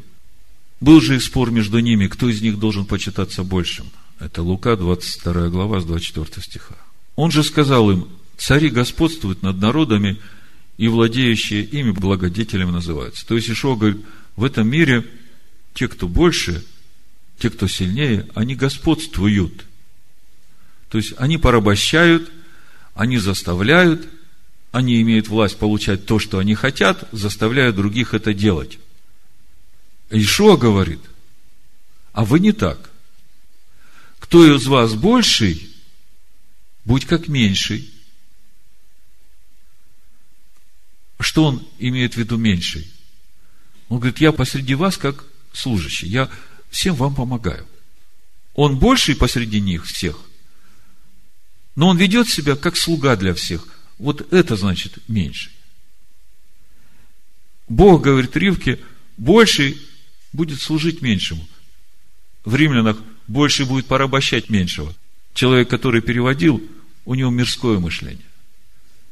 Был же и спор между ними, кто из них должен почитаться большим. Это Лука, 22 глава, с 24 стиха. Он же сказал им, цари господствуют над народами, и владеющие ими благодетелями называются. То есть Ишо говорит, в этом мире те, кто больше, те, кто сильнее, они господствуют. То есть они порабощают, они заставляют, они имеют власть получать то, что они хотят, заставляя других это делать. Ишуа говорит, а вы не так. Кто из вас больший, будь как меньший. Что он имеет в виду меньший? Он говорит, я посреди вас как служащий. Я всем вам помогаю. Он больший посреди них всех, но он ведет себя как слуга для всех. Вот это значит меньший. Бог говорит Ривке, больший будет служить меньшему. В римлянах больше будет порабощать меньшего. Человек, который переводил, у него мирское мышление.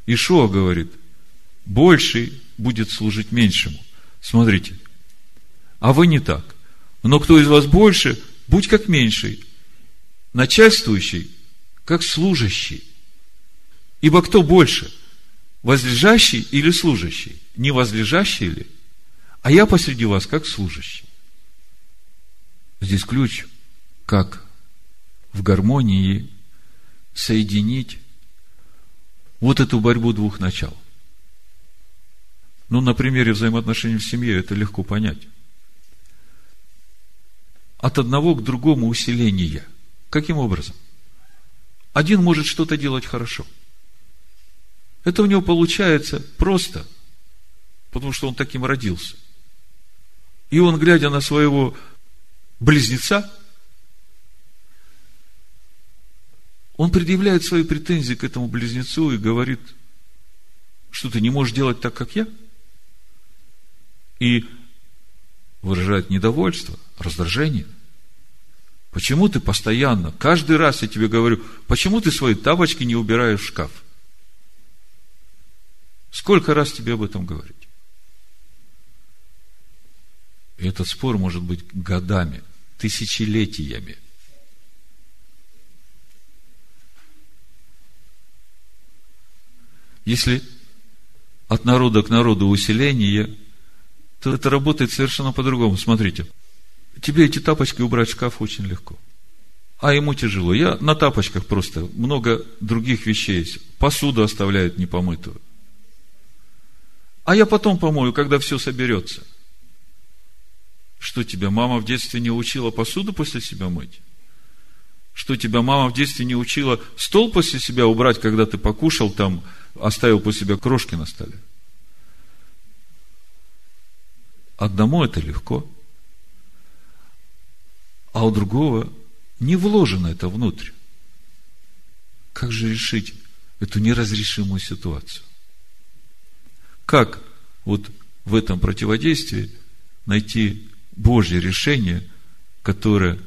Ишуа говорит, больший будет служить меньшему. Смотрите, а вы не так. Но кто из вас больше, будь как меньший, начальствующий, как служащий. Ибо кто больше, возлежащий или служащий? Не возлежащий ли? А я посреди вас как служащий. Здесь ключ, как в гармонии соединить вот эту борьбу двух начал. Ну, на примере взаимоотношений в семье это легко понять от одного к другому усиления. Каким образом? Один может что-то делать хорошо. Это у него получается просто, потому что он таким родился. И он, глядя на своего близнеца, он предъявляет свои претензии к этому близнецу и говорит, что ты не можешь делать так, как я. И выражает недовольство, раздражение. Почему ты постоянно, каждый раз я тебе говорю, почему ты свои тапочки не убираешь в шкаф? Сколько раз тебе об этом говорить? И этот спор может быть годами, тысячелетиями. Если от народа к народу усиление, то это работает совершенно по-другому. Смотрите, тебе эти тапочки убрать в шкаф очень легко. А ему тяжело. Я на тапочках просто много других вещей есть. Посуду оставляют непомытую. А я потом помою, когда все соберется. Что тебя мама в детстве не учила посуду после себя мыть? Что тебя мама в детстве не учила стол после себя убрать, когда ты покушал там, оставил после себя крошки на столе? Одному это легко, а у другого не вложено это внутрь. Как же решить эту неразрешимую ситуацию? Как вот в этом противодействии найти Божье решение, которое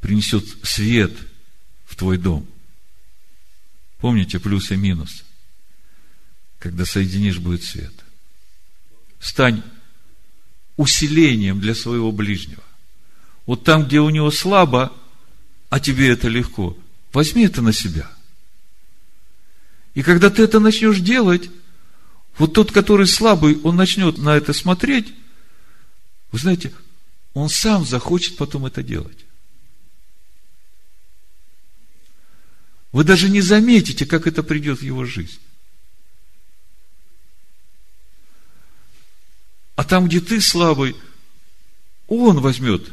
принесет свет в твой дом? Помните плюс и минус? Когда соединишь, будет свет. Стань усилением для своего ближнего. Вот там, где у него слабо, а тебе это легко, возьми это на себя. И когда ты это начнешь делать, вот тот, который слабый, он начнет на это смотреть, вы знаете, он сам захочет потом это делать. Вы даже не заметите, как это придет в его жизнь. А там, где ты слабый, он возьмет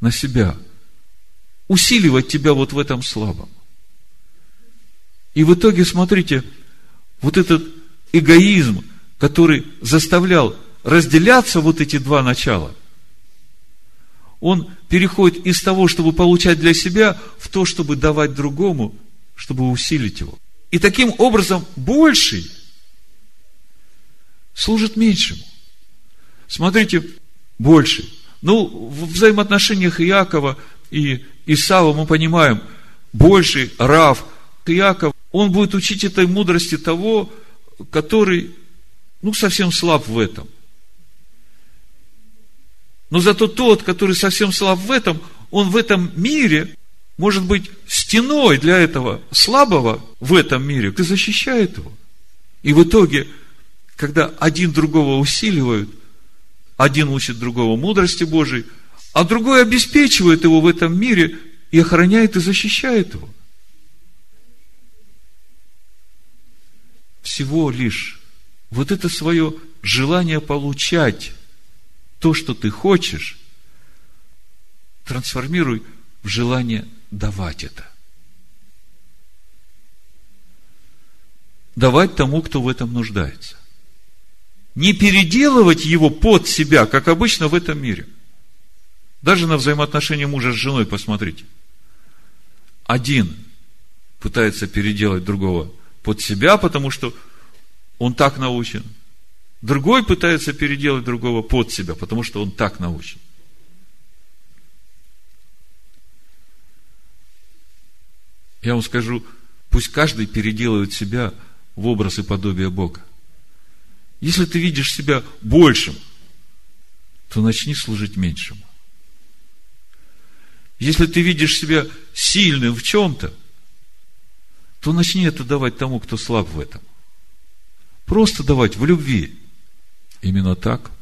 на себя усиливать тебя вот в этом слабом. И в итоге, смотрите, вот этот эгоизм, который заставлял разделяться вот эти два начала, он переходит из того, чтобы получать для себя, в то, чтобы давать другому, чтобы усилить его. И таким образом больший служит меньшему. Смотрите, больше. Ну, в взаимоотношениях Иакова и Исава мы понимаем, больший Рав Иаков, он будет учить этой мудрости того, который, ну, совсем слаб в этом. Но зато тот, который совсем слаб в этом, он в этом мире может быть стеной для этого слабого в этом мире, ты защищает его. И в итоге, когда один другого усиливают, один учит другого мудрости Божией, а другой обеспечивает его в этом мире и охраняет и защищает его. Всего лишь вот это свое желание получать то, что ты хочешь, трансформируй в желание давать это. Давать тому, кто в этом нуждается не переделывать его под себя, как обычно в этом мире. Даже на взаимоотношения мужа с женой посмотрите. Один пытается переделать другого под себя, потому что он так научен. Другой пытается переделать другого под себя, потому что он так научен. Я вам скажу, пусть каждый переделывает себя в образ и подобие Бога. Если ты видишь себя большим, то начни служить меньшему. Если ты видишь себя сильным в чем-то, то начни это давать тому, кто слаб в этом. Просто давать в любви. Именно так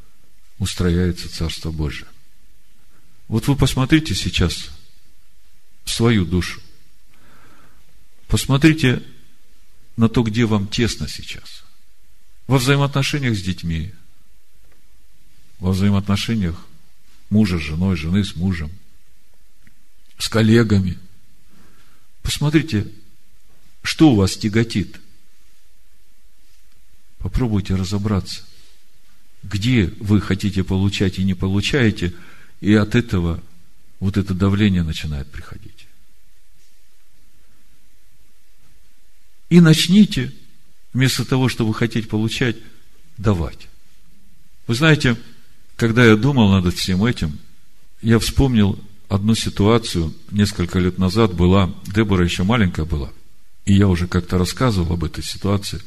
устрояется Царство Божие. Вот вы посмотрите сейчас свою душу. Посмотрите на то, где вам тесно сейчас во взаимоотношениях с детьми, во взаимоотношениях мужа с женой, жены с мужем, с коллегами. Посмотрите, что у вас тяготит. Попробуйте разобраться, где вы хотите получать и не получаете, и от этого вот это давление начинает приходить. И начните вместо того, чтобы хотеть получать, давать. Вы знаете, когда я думал над всем этим, я вспомнил одну ситуацию, несколько лет назад была, Дебора еще маленькая была, и я уже как-то рассказывал об этой ситуации,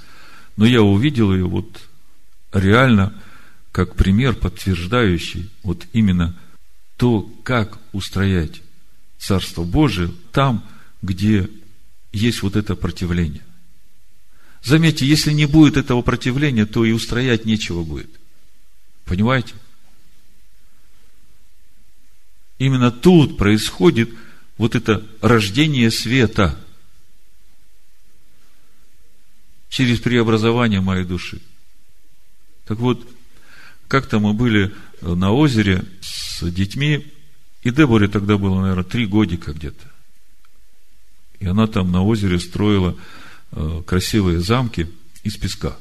но я увидел ее вот реально как пример, подтверждающий вот именно то, как устроять Царство Божие там, где есть вот это противление. Заметьте, если не будет этого противления, то и устроять нечего будет. Понимаете? Именно тут происходит вот это рождение света через преобразование моей души. Так вот, как-то мы были на озере с детьми, и Деборе тогда было, наверное, три годика где-то. И она там на озере строила э, красивые замки из песка.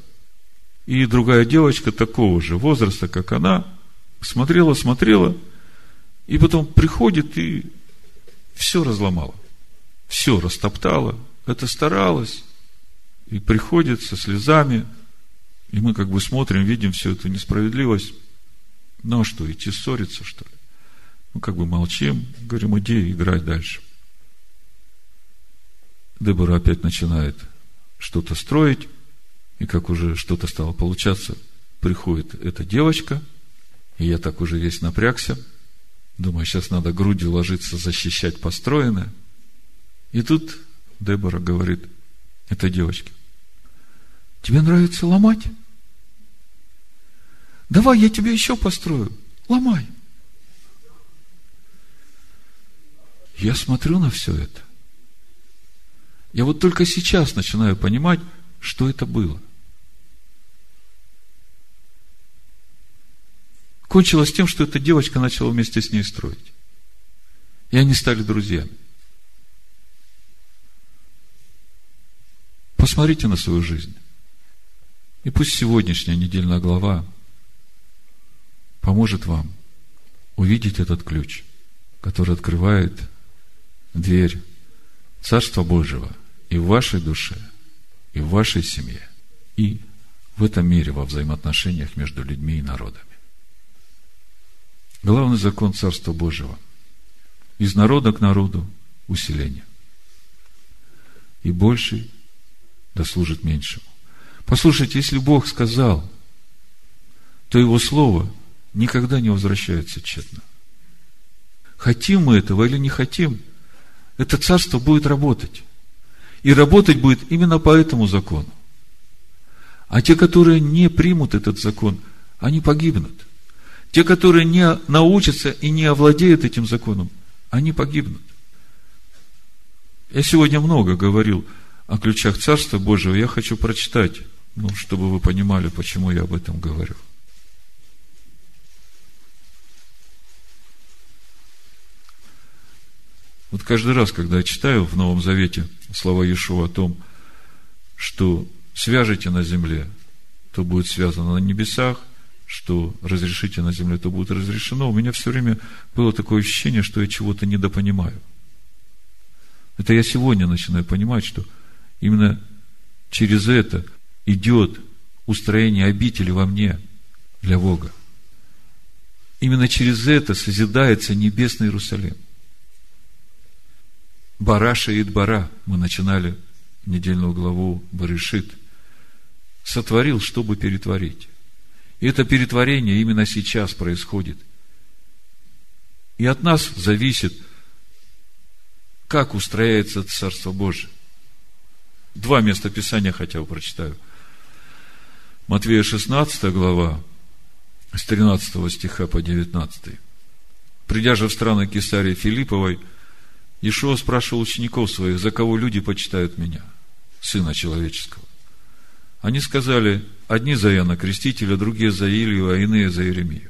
И другая девочка такого же возраста, как она, смотрела, смотрела, и потом приходит и все разломала. Все растоптала. Это старалась. И приходит со слезами. И мы как бы смотрим, видим всю эту несправедливость. Ну а что, идти ссориться, что ли? Ну, как бы молчим, говорим, иди играть дальше. Дебора опять начинает что-то строить, и как уже что-то стало получаться, приходит эта девочка, и я так уже весь напрягся, думаю, сейчас надо грудью ложиться, защищать построенное. И тут Дебора говорит этой девочке, тебе нравится ломать? Давай, я тебе еще построю. Ломай. Я смотрю на все это. Я вот только сейчас начинаю понимать, что это было. Кончилось тем, что эта девочка начала вместе с ней строить. И они стали друзьями. Посмотрите на свою жизнь. И пусть сегодняшняя недельная глава поможет вам увидеть этот ключ, который открывает дверь Царства Божьего и в вашей душе, и в вашей семье, и в этом мире во взаимоотношениях между людьми и народами. Главный закон Царства Божьего. Из народа к народу усиление. И больший дослужит меньшему. Послушайте, если Бог сказал, то Его Слово никогда не возвращается тщетно. Хотим мы этого или не хотим – это царство будет работать. И работать будет именно по этому закону. А те, которые не примут этот закон, они погибнут. Те, которые не научатся и не овладеют этим законом, они погибнут. Я сегодня много говорил о ключах Царства Божьего. Я хочу прочитать, ну, чтобы вы понимали, почему я об этом говорю. Вот каждый раз, когда я читаю в Новом Завете слова Иешуа о том, что свяжете на земле, то будет связано на небесах, что разрешите на земле, то будет разрешено, у меня все время было такое ощущение, что я чего-то недопонимаю. Это я сегодня начинаю понимать, что именно через это идет устроение обители во мне для Бога. Именно через это созидается небесный Иерусалим – Бараша и Бара, мы начинали недельную главу Барышит, сотворил, чтобы перетворить. И это перетворение именно сейчас происходит. И от нас зависит, как устрояется Царство Божие. Два места Писания хотя бы прочитаю. Матвея 16 глава, с 13 стиха по 19. Придя же в страны Кесарии Филипповой – Ишуа спрашивал учеников своих, за кого люди почитают меня, Сына Человеческого. Они сказали, одни за Иоанна Крестителя, другие за Илью, а иные за Иеремию.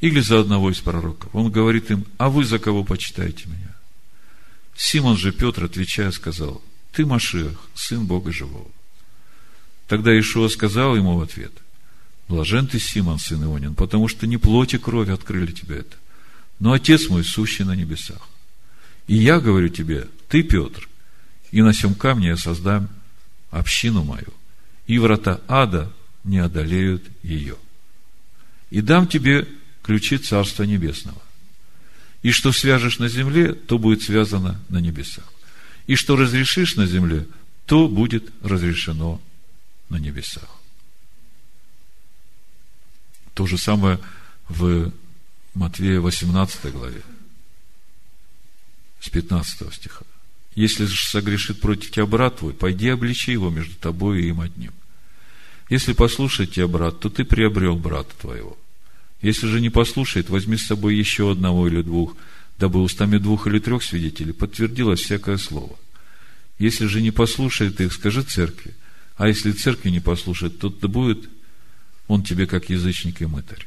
Или за одного из пророков. Он говорит им, а вы за кого почитаете меня? Симон же Петр, отвечая, сказал, ты Машиах, сын Бога живого. Тогда Ишуа сказал ему в ответ, блажен ты, Симон, сын Ионин, потому что не плоть и кровь открыли тебе это, но Отец мой, сущий на небесах. И я говорю тебе, ты, Петр, и на сем камне я создам общину мою, и врата ада не одолеют ее. И дам тебе ключи Царства Небесного. И что свяжешь на земле, то будет связано на небесах. И что разрешишь на земле, то будет разрешено на небесах. То же самое в Матвея 18 главе с 15 стиха. Если же согрешит против тебя брат твой, пойди обличи его между тобой и им одним. Если послушает тебя брат, то ты приобрел брата твоего. Если же не послушает, возьми с собой еще одного или двух, дабы устами двух или трех свидетелей подтвердилось всякое слово. Если же не послушает их, скажи церкви. А если церкви не послушает, то будет он тебе как язычник и мытарь.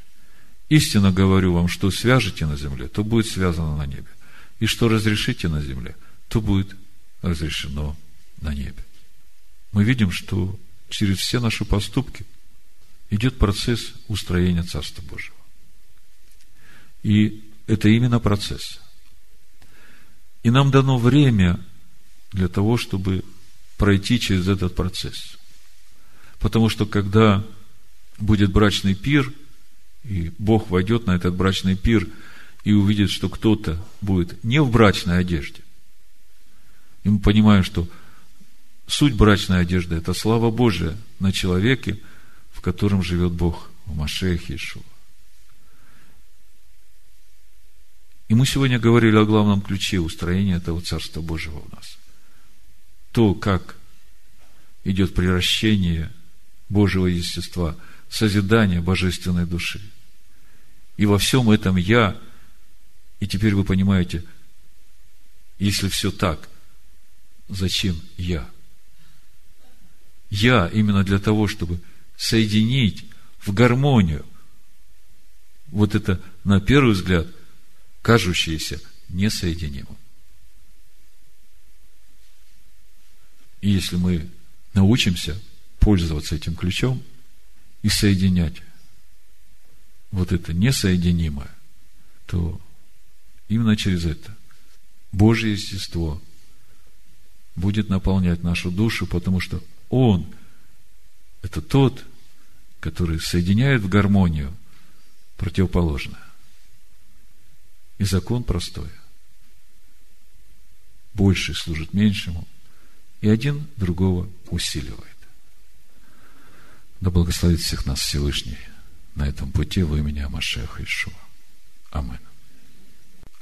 Истинно говорю вам, что свяжете на земле, то будет связано на небе. И что разрешите на земле, то будет разрешено на небе. Мы видим, что через все наши поступки идет процесс устроения Царства Божьего. И это именно процесс. И нам дано время для того, чтобы пройти через этот процесс. Потому что когда будет брачный пир, и Бог войдет на этот брачный пир и увидит, что кто-то будет не в брачной одежде, и мы понимаем, что суть брачной одежды – это слава Божия на человеке, в котором живет Бог, в Машеях Иешуа. И мы сегодня говорили о главном ключе устроения этого Царства Божьего в нас. То, как идет превращение Божьего естества, созидание божественной души. И во всем этом я, и теперь вы понимаете, если все так, зачем я? Я именно для того, чтобы соединить в гармонию вот это, на первый взгляд, кажущееся несоединимым. И если мы научимся пользоваться этим ключом и соединять вот это несоединимое, то именно через это Божье естество будет наполнять нашу душу, потому что Он – это тот, который соединяет в гармонию противоположное. И закон простой. Больший служит меньшему, и один другого усиливает. Да благословит всех нас Всевышний на этом пути во имя Машеха Ишуа.